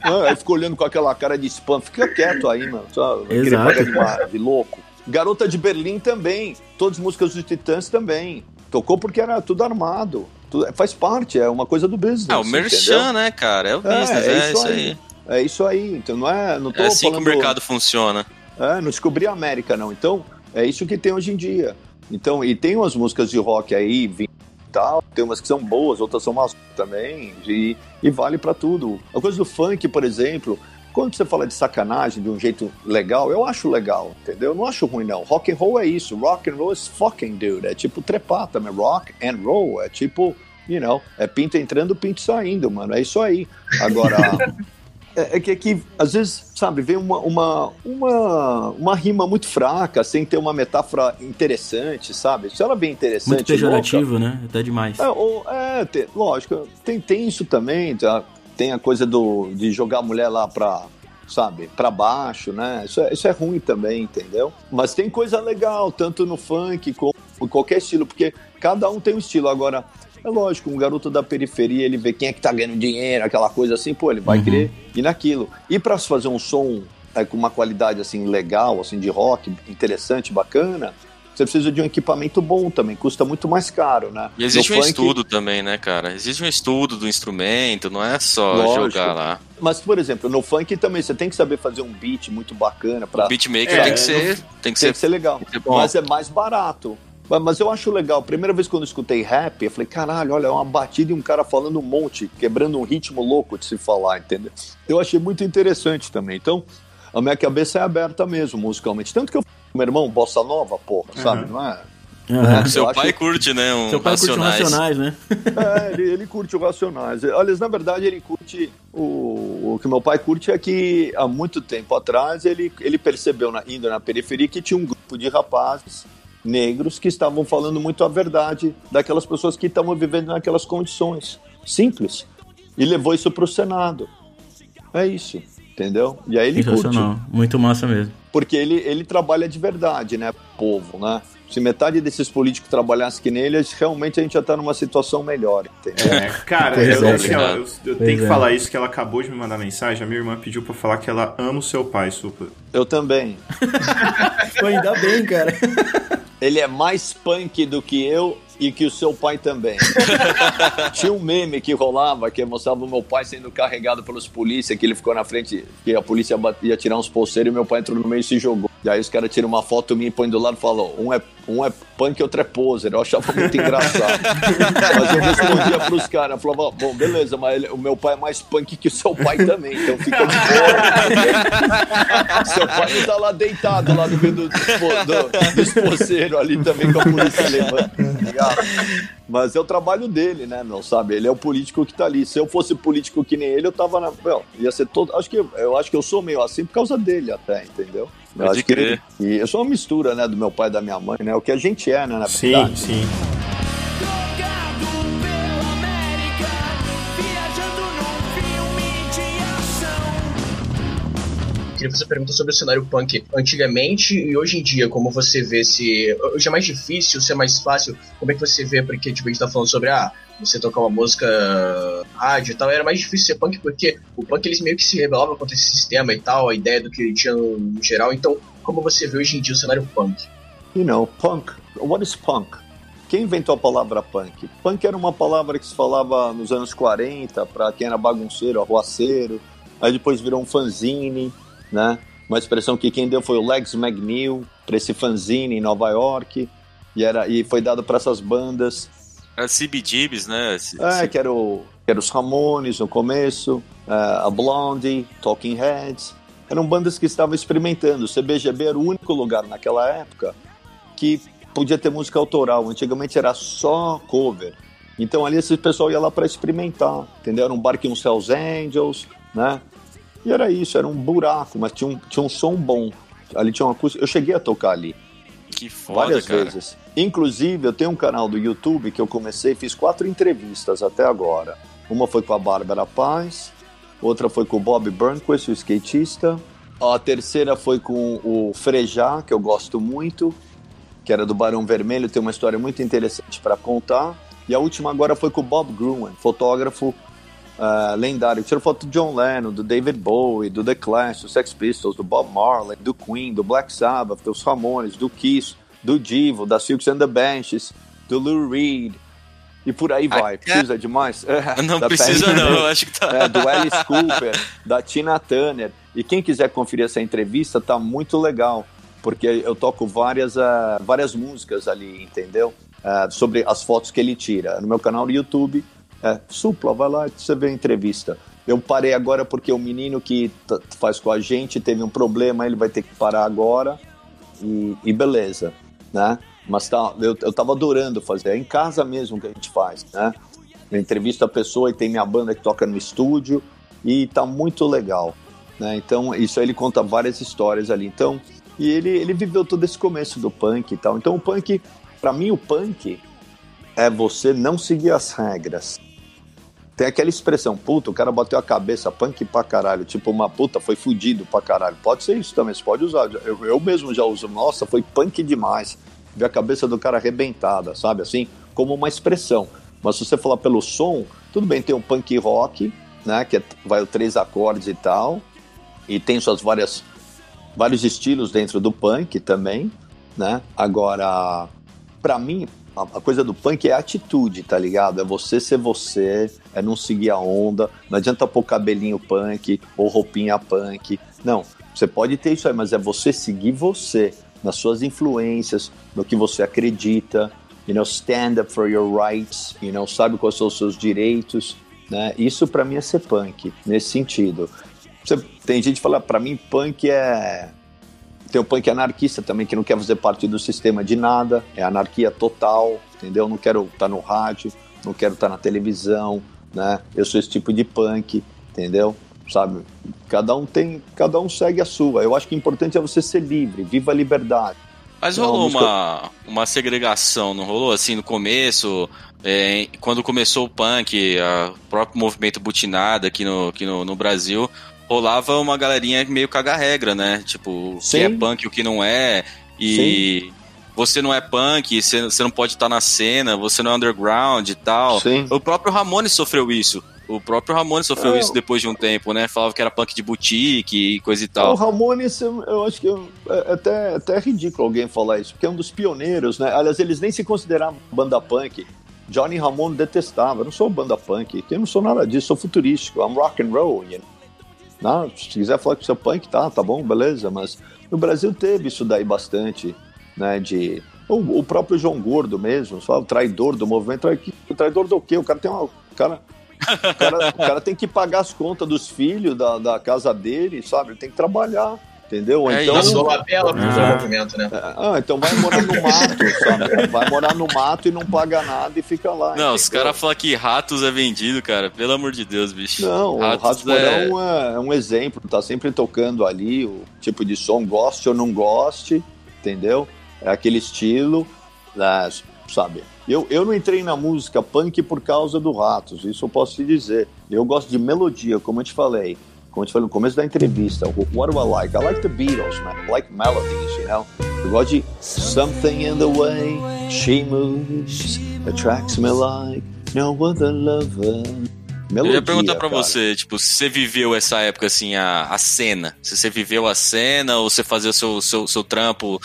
Ah, aí ficou olhando com aquela cara de spam. Fica quieto aí, mano. Só Exato. de, ma- de louco. Garota de Berlim também. Todas as músicas dos Titãs também. Tocou porque era tudo armado. Tudo- faz parte, é uma coisa do business. Ah, o merchan, entendeu? né, cara? É o É, business, é é, isso isso aí. aí. É isso aí. Então não é. Não tô É assim falando. que o mercado funciona. É, não descobri a América, não. Então, é isso que tem hoje em dia. Então, e tem umas músicas de rock aí, vindo e tal, tem umas que são boas, outras são más também, e, e vale pra tudo. A coisa do funk, por exemplo, quando você fala de sacanagem de um jeito legal, eu acho legal, entendeu? Eu não acho ruim, não. Rock and roll é isso. Rock and roll is fucking, dude. É tipo trepar também. Rock and roll é tipo, you know, é pinto entrando, pinto saindo, mano. É isso aí. Agora, é, é que aqui, às vezes, sabe, vem uma, uma, uma, uma rima muito fraca, sem ter uma metáfora interessante, sabe? Se ela vem interessante. Muito pejorativo, né? Até demais. louca, é, ou- é, tem- lógico, tem, tem isso também, tá? Tem a coisa do, de jogar a mulher lá pra, sabe, pra baixo, né? Isso é, isso é ruim também, entendeu? Mas tem coisa legal, tanto no funk como em qualquer estilo, porque cada um tem um estilo. Agora, é lógico, um garoto da periferia, ele vê quem é que tá ganhando dinheiro, aquela coisa assim, pô, ele vai Uhum. querer ir naquilo. E pra se fazer um som é, com uma qualidade assim legal, assim de rock, interessante, bacana, você precisa de um equipamento bom também, custa muito mais caro, né? E existe No um funk- estudo também, né, cara? Existe um estudo do instrumento, não é só Lógico. jogar lá. Mas, por exemplo, no funk também você tem que saber fazer um beat muito bacana pra O beatmaker É, tem que ser. Tem que tem ser. que ser legal. ser bom. Mas é mais barato. Mas, mas eu acho legal. Primeira vez quando eu escutei rap, eu falei, caralho, olha, é uma batida e um cara falando um monte, quebrando um ritmo louco de se falar, entendeu? Eu achei muito interessante também. Então, a minha cabeça é aberta mesmo, musicalmente. Tanto que eu meu irmão, bossa nova, porra, sabe? Não é? Aham. Seu Eu pai acho- curte, né? Um Seu pai curte um Racionais. Racionais, né? É, ele, ele curte o Racionais. Aliás, na verdade, ele curte. O, o que meu pai curte é que há muito tempo atrás ele, ele percebeu, na, indo na periferia, que tinha um grupo de rapazes negros que estavam falando muito a verdade daquelas pessoas que estavam vivendo naquelas condições. Simples. E levou isso para o Senado. É isso. Entendeu? E aí ele curte. Sensacional. Muito massa mesmo. Porque ele, ele trabalha de verdade, né? Povo, né? Se metade desses políticos trabalhassem que nele, realmente a gente já tá numa situação melhor, entendeu? É, cara, eu, é, que ela- eu, eu tenho que é. falar isso, que ela acabou de me mandar mensagem. A minha irmã pediu pra falar que ela ama o seu pai, Supla. Eu também. Pô, ainda bem, cara. Ele é mais punk do que eu e que o seu pai também. Tinha um meme que rolava que mostrava o meu pai sendo carregado pelos polícia, que ele ficou na frente, que a polícia ia tirar uns pulseiros e meu pai entrou no meio e se jogou. E aí os caras tiram uma foto minha e põem do lado e falam: um é, um é punk e outro é poser. Eu achava muito engraçado. mas eu respondia pros caras, eu falava, bom, beleza, mas ele- o meu pai é mais punk que o seu pai também, então fica de boa. seu pai não tá lá deitado lá no meio do, do, do, do ali também com a polícia levando. tá Mas é o trabalho dele, né, não sabe? Ele é o político que tá ali. Se eu fosse político que nem ele, eu tava na. Não, ia ser todo. Acho que, eu acho que eu sou meio assim por causa dele até, entendeu? Eu Pode acho que crer. ele- e eu sou uma mistura, né, do meu pai e da minha mãe, né? O que a gente é, né, na Sim, verdade. sim. Drogado Queria fazer pergunta sobre o cenário punk antigamente e hoje em dia, como você vê se. Hoje é mais difícil, se é mais fácil, como é que você vê? Porque tipo, a gente tá falando sobre ah, você tocar uma música rádio e tal, era mais difícil ser punk porque o punk eles meio que se rebelavam contra esse sistema e tal, a ideia do que tinha no geral. Então, como você vê hoje em dia o cenário punk? You know, punk. What is punk? Quem inventou a palavra punk? Punk era uma palavra que se falava nos anos 40 para quem era bagunceiro, arruaceiro. Aí depois virou um fanzine, né? Uma expressão que quem deu foi o Lex McNeil para esse fanzine em Nova York. E, era, e foi dado para essas bandas. Era CBGBs, né? É, esse- que era, o, que era os Ramones no começo, é, a Blondie, Talking Heads. Eram bandas que estavam experimentando. O CBGB era o único lugar naquela época que podia ter música autoral. Antigamente era só cover. Então ali esse pessoal ia lá para experimentar, entendeu? Era um bar que uns Hells Angels, né? E era isso, era um buraco, mas tinha um, tinha um som bom. Ali tinha uma acústica. Eu cheguei a tocar ali Que foda, várias cara. vezes. Inclusive, eu tenho um canal do YouTube que eu comecei, fiz quatro entrevistas até agora. Uma foi com a Bárbara Paz, outra foi com o Bob Burnquist, o skatista. A terceira foi com o Frejá, que eu gosto muito, que era do Barão Vermelho, tem uma história muito interessante para contar. E a última agora foi com o Bob Gruen, fotógrafo ah, lendário, tirou foto do John Lennon, do David Bowie, do The Clash, do Sex Pistols, do Bob Marley, do Queen, do Black Sabbath, dos Ramones, do Kiss, do Divo, da Silks and the Benches, do Lou Reed, e por aí vai. Ah, Precisa de mais? Não precisa Patti não, eu acho que tá. é, do Alice Cooper, da Tina Turner. E quem quiser conferir essa entrevista, tá muito legal, porque eu toco várias, ah, várias músicas ali, entendeu? Ah, sobre as fotos que ele tira. No meu canal no YouTube, é, Supla, vai lá você vê a entrevista. Eu parei agora porque o menino que faz com a gente teve um problema, ele vai ter que parar agora e, e beleza, né? Mas tá, eu, eu tava adorando fazer, é em casa mesmo que a gente faz, né? Eu entrevisto a pessoa e tem minha banda que toca no estúdio e tá muito legal, né? Então, isso aí ele conta várias histórias ali. Então, e ele, ele viveu todo esse começo do punk e tal. Então, o punk, pra mim, o punk é você não seguir as regras. Tem aquela expressão, puta, o cara bateu a cabeça, punk pra caralho. Tipo, uma puta, foi fudido pra caralho. Pode ser isso também, você pode usar. Eu, eu mesmo já uso, nossa, foi punk demais. Ver a cabeça do cara arrebentada, sabe? Assim, como uma expressão. Mas se você falar pelo som, tudo bem, tem o punk rock, né? Que é, vai três acordes e tal. E tem suas várias vários estilos dentro do punk também, né? Agora, pra mim, a, coisa do punk é atitude, tá ligado? É você ser você, é não seguir a onda, não adianta pôr cabelinho punk ou roupinha punk. Não, você pode ter isso aí, mas é você seguir você, nas suas influências, no que você acredita, you know, stand up for your rights, you know, sabe quais são os seus direitos, né? Isso pra mim é ser punk, nesse sentido. Você, tem gente que fala, pra mim punk é tem o punk anarquista também, que não quer fazer parte do sistema de nada, é anarquia total, entendeu? Não quero estar no rádio, não quero estar na televisão, né? Eu sou esse tipo de punk, entendeu? Sabe? Cada um tem, cada um segue a sua. Eu acho que o importante é você ser livre, viva a liberdade. Mas Não, rolou música- uma, uma segregação, não rolou? Assim, no começo, é, quando começou o punk, o próprio movimento butinada aqui no, aqui no, no Brasil, rolava uma galerinha meio caga-regra, né? Tipo, o que Sim. é punk e o que não é. E você não é punk, você, não pode estar na cena, você não é underground e tal. Sim. O próprio Ramones sofreu isso. O próprio Ramones sofreu É, isso depois de um tempo, né? Falava que era punk de boutique e coisa e O tal. Ramones, eu, eu acho que eu- é até, até ridículo alguém falar isso, porque é um dos pioneiros, né? Aliás, eles nem se consideravam banda punk. Johnny Ramone detestava. Eu não sou banda punk, eu não sou nada disso, sou futurístico. I'm rock and roll. You know? Não, se quiser falar que você é punk, tá, tá bom, beleza. Mas no Brasil teve isso daí bastante, né? De. O, o próprio João Gordo mesmo, só o traidor do movimento. O traidor do quê? O cara tem uma. O cara, o cara, o cara tem que pagar as contas dos filhos da, da casa dele, sabe? Ele tem que trabalhar, entendeu? É então, isso. Passou uma bela pro Ah. movimento, né? ah, então vai morar no mato, sabe? Vai morar no mato e não paga nada e fica lá. Não, os entendeu? caras falam que Ratos é vendido, cara. Pelo amor de Deus, bicho. Não, o Ratos Ratos Porão é... é um exemplo, tá sempre tocando ali o tipo de som, goste ou não goste, entendeu? É aquele estilo, né, sabe? Eu, eu não entrei na música punk por causa do Ratos, isso eu posso te dizer. Eu gosto de melodia, como eu te falei. Como eu te falei no começo da entrevista, what do I like? I like the Beatles, man. I like melodies, you know? Eu gosto de Something in the way she moves attracts me like no other lover. Eu Melodia, ia perguntar pra cara. você, tipo, se você viveu essa época, assim, a, a cena. Se você viveu a cena ou você fazia o seu, seu, seu trampo.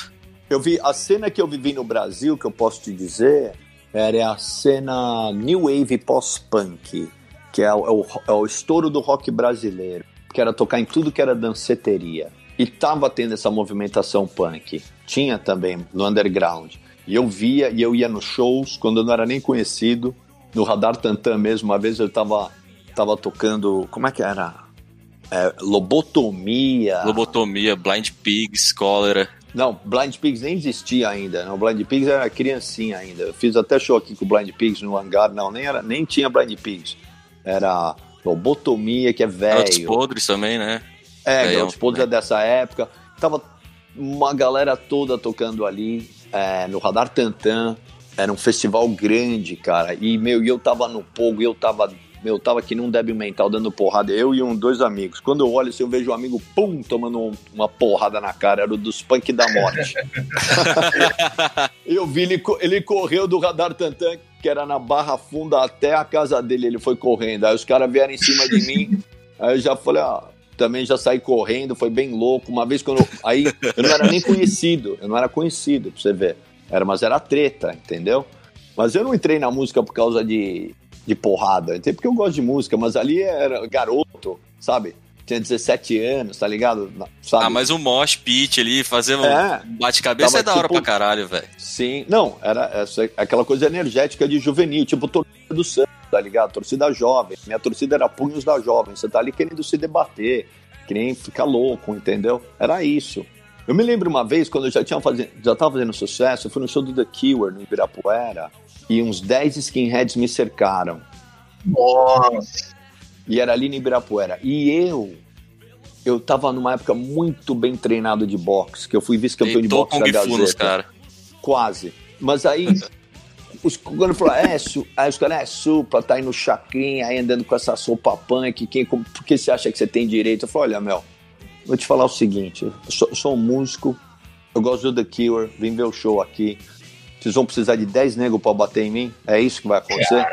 Eu vi a cena que eu vivi no Brasil, que eu posso te dizer, era a cena New Wave pós-punk, que é o, é o- é o estouro do rock brasileiro, que era tocar em tudo que era danceteria. E tava tendo essa movimentação punk. Tinha também no underground. E eu via, e eu ia nos shows, quando eu não era nem conhecido, no Radar Tantan mesmo, uma vez eu tava, tava tocando, como é que era? É, lobotomia. Lobotomia, Blind Pigs, cólera. Não, Blind Pigs nem existia ainda. Não, Blind Pigs era criancinha ainda. Eu fiz até show aqui com o Blind Pigs no hangar. Não, nem, era, nem tinha Blind Pigs. Era lobotomia, que é Garotos velho. podres também, né? É, Velhão, Garotos Podres é dessa época. Tava uma galera toda tocando ali é, no Radar Tantan. Era um festival grande, cara. E, meu, eu tava no pogo, eu tava meu, tava aqui num débil mental dando porrada, eu e um, dois amigos. Quando eu olho, assim, eu vejo um amigo, pum, tomando um- uma porrada na cara, era o dos punk da morte. eu vi ele, ele correu do radar Tantan, que era na Barra Funda, até a casa dele, ele foi correndo. Aí os caras vieram em cima de mim, aí eu já falei, ah, também já saí correndo, foi bem louco. Uma vez quando. eu- Aí eu não era nem conhecido, eu não era conhecido, pra você ver. Era, mas era treta, entendeu? Mas eu não entrei na música por causa de, de porrada. Entrei porque eu gosto de música, mas ali era garoto, sabe? Tinha 17 anos, tá ligado? Sabe? Ah, mas o mosh pit ali, fazer um É. bate-cabeça é da hora tipo- pra caralho, velho. Sim, não, era essa, aquela coisa energética de juvenil, tipo torcida do Santos, tá ligado? Torcida jovem. Minha torcida era punhos da jovem. Você tá ali querendo se debater, que nem ficar louco, entendeu? Era isso. Eu me lembro uma vez, quando eu já, tinha faze- já tava fazendo sucesso, eu fui no show do The Cure, no Ibirapuera, e uns 10 skinheads me cercaram. Nossa. E era ali no Ibirapuera. E eu, eu tava numa época muito bem treinado de boxe, que eu fui vice-campeão de boxe Kung da nos Gazeta. caras. Quase. Mas aí, os, quando falou, é, su, aí os caras, é, supla, tá aí no chacrinha, aí andando com essa sopa punk, quem, como- por que você acha que você tem direito? Eu falei, olha, Mel, vou te falar o seguinte, eu sou, eu sou um músico, eu gosto do The Cure, vim ver o show aqui, vocês vão precisar de 10 negros pra bater em mim? É isso que vai acontecer?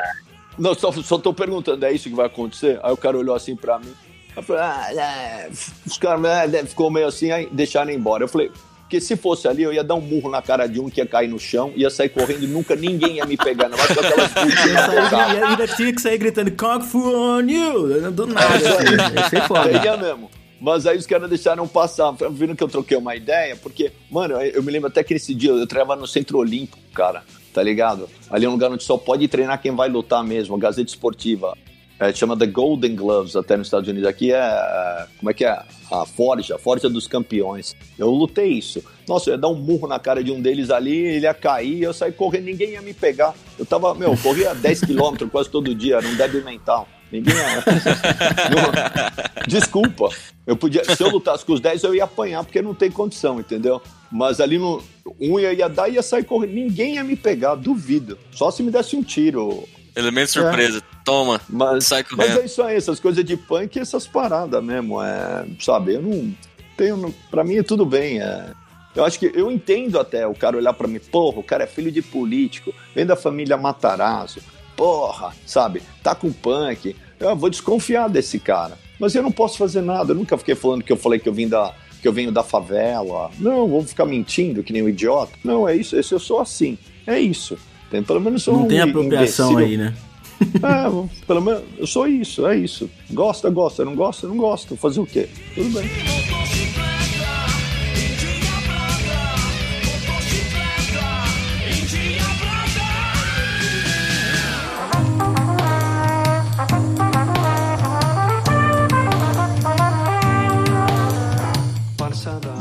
Não, só, só tô perguntando, é isso que vai acontecer? Aí o cara olhou assim pra mim, eu falei, ah, é, os caras é, ficou meio assim, aí deixaram embora. Eu falei, porque se fosse ali, eu ia dar um murro na cara de um que ia cair no chão, ia sair correndo e nunca ninguém ia me pegar, não vai com aquelas ia- ainda tinha que sair gritando Kung Fu on you! Do nada, assim. Ia mesmo. Mas aí os caras deixaram passar, viram que eu troquei uma ideia, porque, mano, eu me lembro até que nesse dia eu treinava no Centro Olímpico, cara, tá ligado? Ali é um lugar onde só pode treinar quem vai lutar mesmo, a Gazeta Esportiva. É, chama The Golden Gloves até nos Estados Unidos. Aqui é, como é que é? A Forja, a Forja dos Campeões. Eu lutei isso. Nossa, eu ia dar um murro na cara de um deles ali, ele ia cair, eu saí correndo, ninguém ia me pegar. Eu tava, meu, eu corria 10 quilômetros quase todo dia, era um débil mental. Ninguém. Não- Desculpa. Eu podia, se eu lutasse com os 10, eu ia apanhar, porque não tem condição, entendeu? Mas ali no. Um ia, ia dar e ia sair correndo. Ninguém ia me pegar, duvido. Só se me desse um tiro. Elemento surpresa. Toma. Mas, Sai mas correndo. é isso aí, essas coisas de punk e essas paradas mesmo. É, sabe, eu não tenho. Pra mim é tudo bem. É, eu acho que eu entendo até o cara olhar pra mim, porra, o cara é filho de político, vem da família Matarazzo, porra, sabe, tá com punk. Eu vou desconfiar desse cara. Mas eu não posso fazer nada. Eu nunca fiquei falando que eu falei que eu vim da. Que eu venho da favela. Não, vou ficar mentindo que nem um idiota. Não, é isso. esse Eu sou assim. É isso. Tem, pelo menos sou Não um tem apropriação imbecil. aí, né? É, pelo menos eu sou isso, é isso. Gosta, gosta, não gosta, não gosta. Fazer o quê? Tudo bem.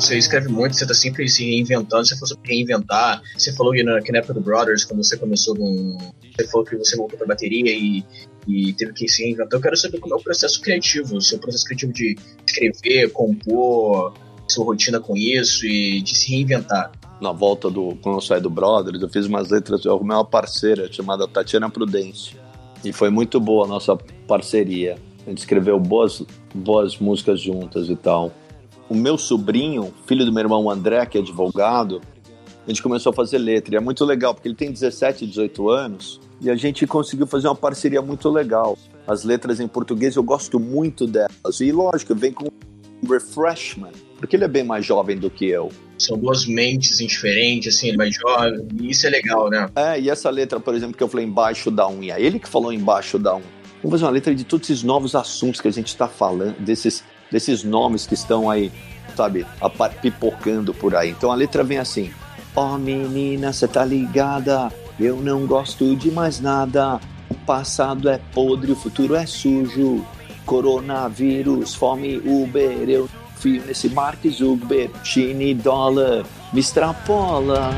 Você escreve muito, você tá sempre se reinventando, você falou sobre reinventar. Você falou que na, que na época do Brothers, quando você começou com. Você falou que você voltou pra bateria e, e teve que se reinventar. Eu quero saber como é o processo criativo, o seu processo criativo de escrever, compor, sua rotina com isso e de se reinventar. Na volta do. Quando eu saí do Brothers, eu fiz umas letras, eu arrumei uma parceira chamada Tatiana Prudência. E foi muito boa a nossa parceria. A gente escreveu boas, boas músicas juntas e tal. O meu sobrinho, filho do meu irmão André, que é advogado, a gente começou a fazer letra. E é muito legal, porque ele tem 17, 18 anos, e a gente conseguiu fazer uma parceria muito legal. As letras em português eu gosto muito delas. E lógico, vem com um refreshment, porque ele é bem mais jovem do que eu. São duas mentes diferentes, assim, ele mais jovem, e isso é legal, né? É, e essa letra, por exemplo, que eu falei embaixo da unha, ele que falou embaixo da unha. Vamos fazer uma letra de todos esses novos assuntos que a gente está falando, desses, desses nomes que estão aí, sabe, pipocando por aí. Então a letra vem assim: Ó menina, cê tá ligada? Eu não gosto de mais nada. O passado é podre, o futuro é sujo. Coronavírus, fome, Uber. Eu fio nesse Mark Zuckerberg, China e dólar, me extrapola.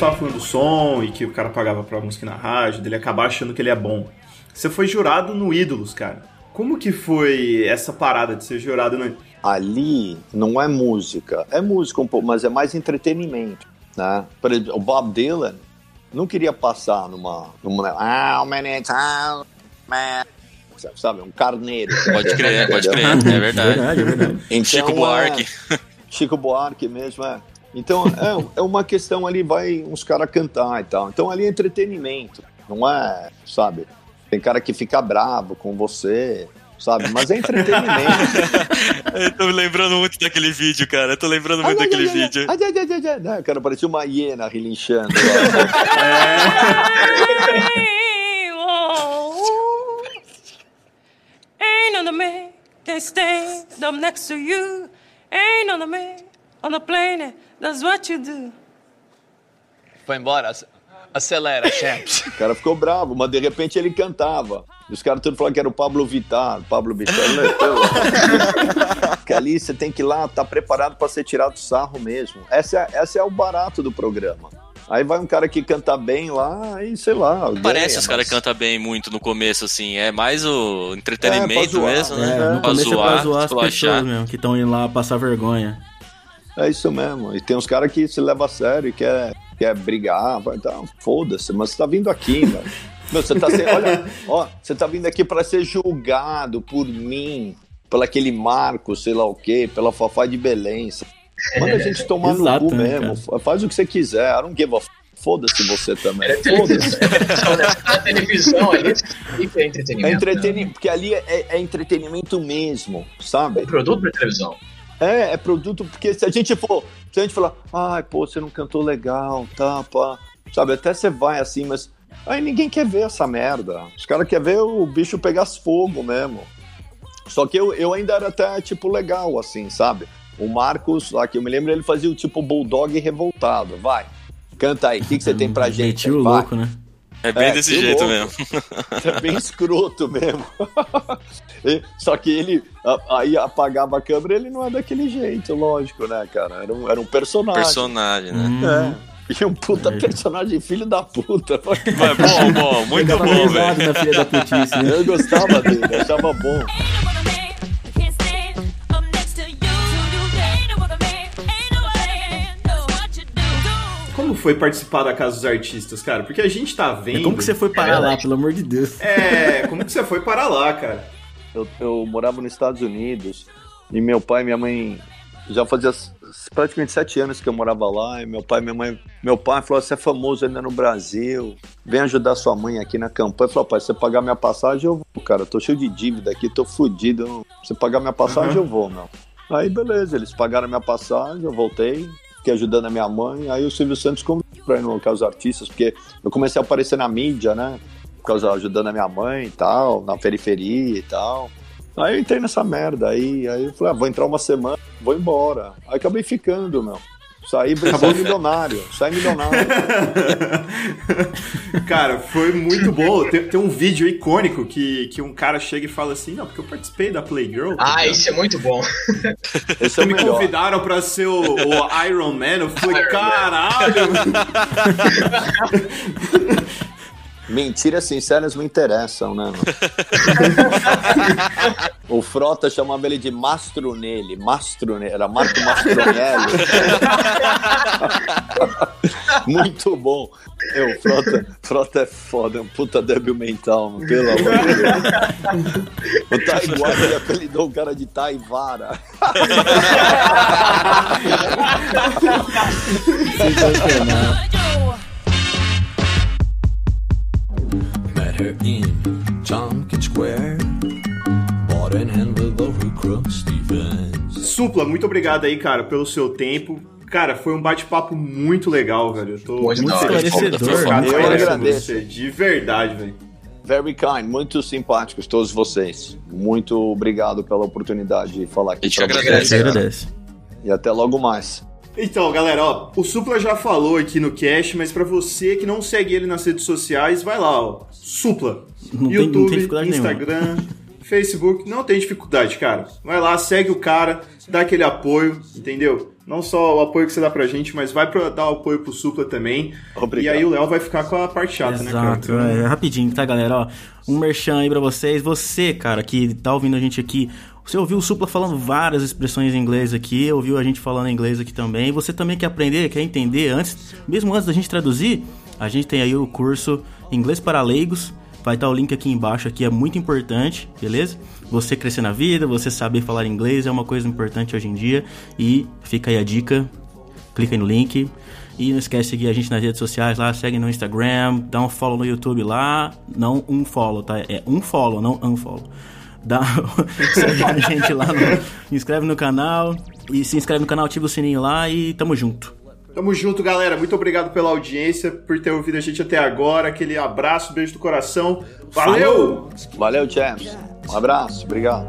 Tava falando do som e que o cara pagava pra música na rádio, dele acabar achando que ele é bom. Você foi jurado no Ídolos, cara. Como que foi essa parada de ser jurado no ali não é música, é música um pouco, mas é mais entretenimento, né? Por exemplo, o Bob Dylan não queria passar numa, numa how many times, man, sabe, um carneiro. Pode crer, pode crer, é É verdade. verdade, é verdade. Então, Chico Buarque. é, Chico Buarque mesmo, é. Então é, é uma questão ali, vai uns caras cantar e tal. Então ali é entretenimento, não é, sabe? Tem cara que fica bravo com você, sabe? Mas é entretenimento. Eu tô me lembrando muito daquele vídeo, cara. Eu tô lembrando muito daquele vídeo. Ai, ai, ai, ai, ai. Né, cara, parecia uma hiena relinchando. lá. Ain't none of me can stand up next to you. Ain't none of me on the plane. That's what you do. Foi embora. ac- Acelera, champs. O cara ficou bravo, mas de repente ele cantava. E os caras todos falaram que era o Pablo Vittar. Pablo Vittar meteu. que ali você tem que ir lá, tá preparado para ser tirado sarro mesmo. Essa é, essa é o barato do programa. Aí vai um cara que canta bem lá e sei lá. Parece ganha, os caras cantam bem muito no começo, assim. É mais o É, entretenimento pra zoar, mesmo, É, né? no começo é pra zoar as pessoas mesmo, que estão indo lá passar vergonha. É isso mesmo. E tem uns caras que se levam a sério e quer, quer brigar. vai, Então, foda-se, mas você tá vindo aqui, velho. Meu, você tá sendo, olha, ó, você tá vindo aqui para ser julgado por mim, pelo aquele Marco, sei lá o quê, pela Fafá de Belém. Manda a gente tomar Exato, no cu né, mesmo. Faz o que você quiser. I don't give a f... Foda-se você também. É Foda-se. televisão, né? A televisão ali é entretenimento. É entretenimento, porque ali é, é- entretenimento mesmo, sabe? É produto pra televisão. É, é produto, porque se a gente for, se a gente falar, ai, pô, você não cantou legal, tá, pá, sabe, até você vai assim, mas aí ninguém quer ver essa merda. Os caras querem ver o bicho pegar fogo mesmo. Só que eu, eu ainda era até, tipo, legal, assim, sabe? O Marcos, lá que eu me lembro, ele fazia o tipo bulldog revoltado. Vai, canta aí, o que, que você tem pra gente? Metiu o louco, né? É bem É, desse jeito louco. mesmo. É bem escroto mesmo. Só que ele aí apagava a câmera, ele não é daquele jeito, lógico, né, cara? Era um, era um personagem. Personagem, né? Hum, É. E um puta personagem, filho da puta. Mas bom, bom, muito bom, velho. na filha da putice, né? Eu gostava dele, achava bom. Foi participar da Casa dos Artistas, cara? Porque a gente tá vendo. E como que você foi parar lá, pelo amor de Deus? É, como que você foi parar lá, cara? Eu, eu morava nos Estados Unidos e meu pai e minha mãe já fazia praticamente sete anos que eu morava lá. E meu pai e minha mãe. Meu pai falou: Você é famoso ainda no Brasil, vem ajudar sua mãe aqui na campanha. Eu falei: Pai, se você pagar minha passagem, eu vou, cara. Eu tô cheio de dívida aqui, tô fudido. Se você pagar minha passagem, eu vou, meu. Aí, beleza, eles pagaram minha passagem, eu voltei, fiquei ajudando a minha mãe. Aí o Silvio Santos convidou pra ir no Casa dos Artistas, porque eu comecei a aparecer na mídia, né? Por causa ajudando a minha mãe e tal, na periferia e tal. Aí eu entrei nessa merda. Aí, aí eu falei, ah, vou entrar uma semana, vou embora. Aí acabei ficando, meu. Saí, saí milionário, saí milionário. Cara, foi muito bom. Tem, tem um vídeo icônico que, que um cara chega e fala assim: Não, porque eu participei da Playgirl. tá Ah, isso é muito bom. Esse é o Me melhor. convidaram pra ser o, o Iron Man. Eu falei: Caralho! Mentiras sinceras me interessam, né? o Frota chamava ele de Mastro nele. Mastro nele. Era Marco Mastronelli. Muito bom. Eu, Frota, Frota é foda, é um puta débil mental, meu, pelo amor de Deus. O Taiguara ele apelidou o cara de Taivara. Sensacional. Her in Tompkins Square. Bought and handled over crust Stevens. Supla, muito obrigado aí, cara, pelo seu tempo. Cara, foi um bate-papo muito legal, velho. Eu tô Muito muito de Esclarecedor, ficar eu conversando com agradeço. você. De verdade, velho. Very kind, muito simpáticos todos vocês. Muito obrigado pela oportunidade de falar aqui. A gente agradece. E até logo mais. Então, galera, ó, o Supla já falou aqui no cast, mas pra você que não segue ele nas redes sociais, vai lá, ó. Supla. Não tem- não YouTube, tem dificuldade nenhuma. Instagram, Facebook, não tem dificuldade, cara. Vai lá, segue o cara, dá aquele apoio, entendeu? Não só o apoio que você dá pra gente, mas vai pra dar o apoio pro Supla também. Obrigado. E aí o Léo vai ficar com a parte chata, né, cara? Exato, é, rapidinho, tá, galera? Ó, um merchan aí pra vocês. Você, cara, que tá ouvindo a gente aqui, você ouviu o Supla falando várias expressões em inglês aqui, ouviu a gente falando inglês aqui também. Você também quer aprender, quer entender antes, mesmo antes da gente traduzir, a gente tem aí o curso Inglês para Leigos. Vai estar o link aqui embaixo, aqui é muito importante, beleza? Você crescer na vida, você saber falar inglês é uma coisa importante hoje em dia. E fica aí a dica, clica aí no link. E não esquece de seguir a gente nas redes sociais lá, segue no Instagram, dá um follow no YouTube lá. Não um follow, tá? É um follow, não unfollow. Dá, segue a gente lá, no, inscreve no canal. E se inscreve no canal, ativa o sininho lá e tamo junto. Tamo junto, galera. Muito obrigado pela audiência, por ter ouvido a gente até agora. Aquele abraço, beijo do coração. Valeu! Valeu, Champs. Um abraço, obrigado.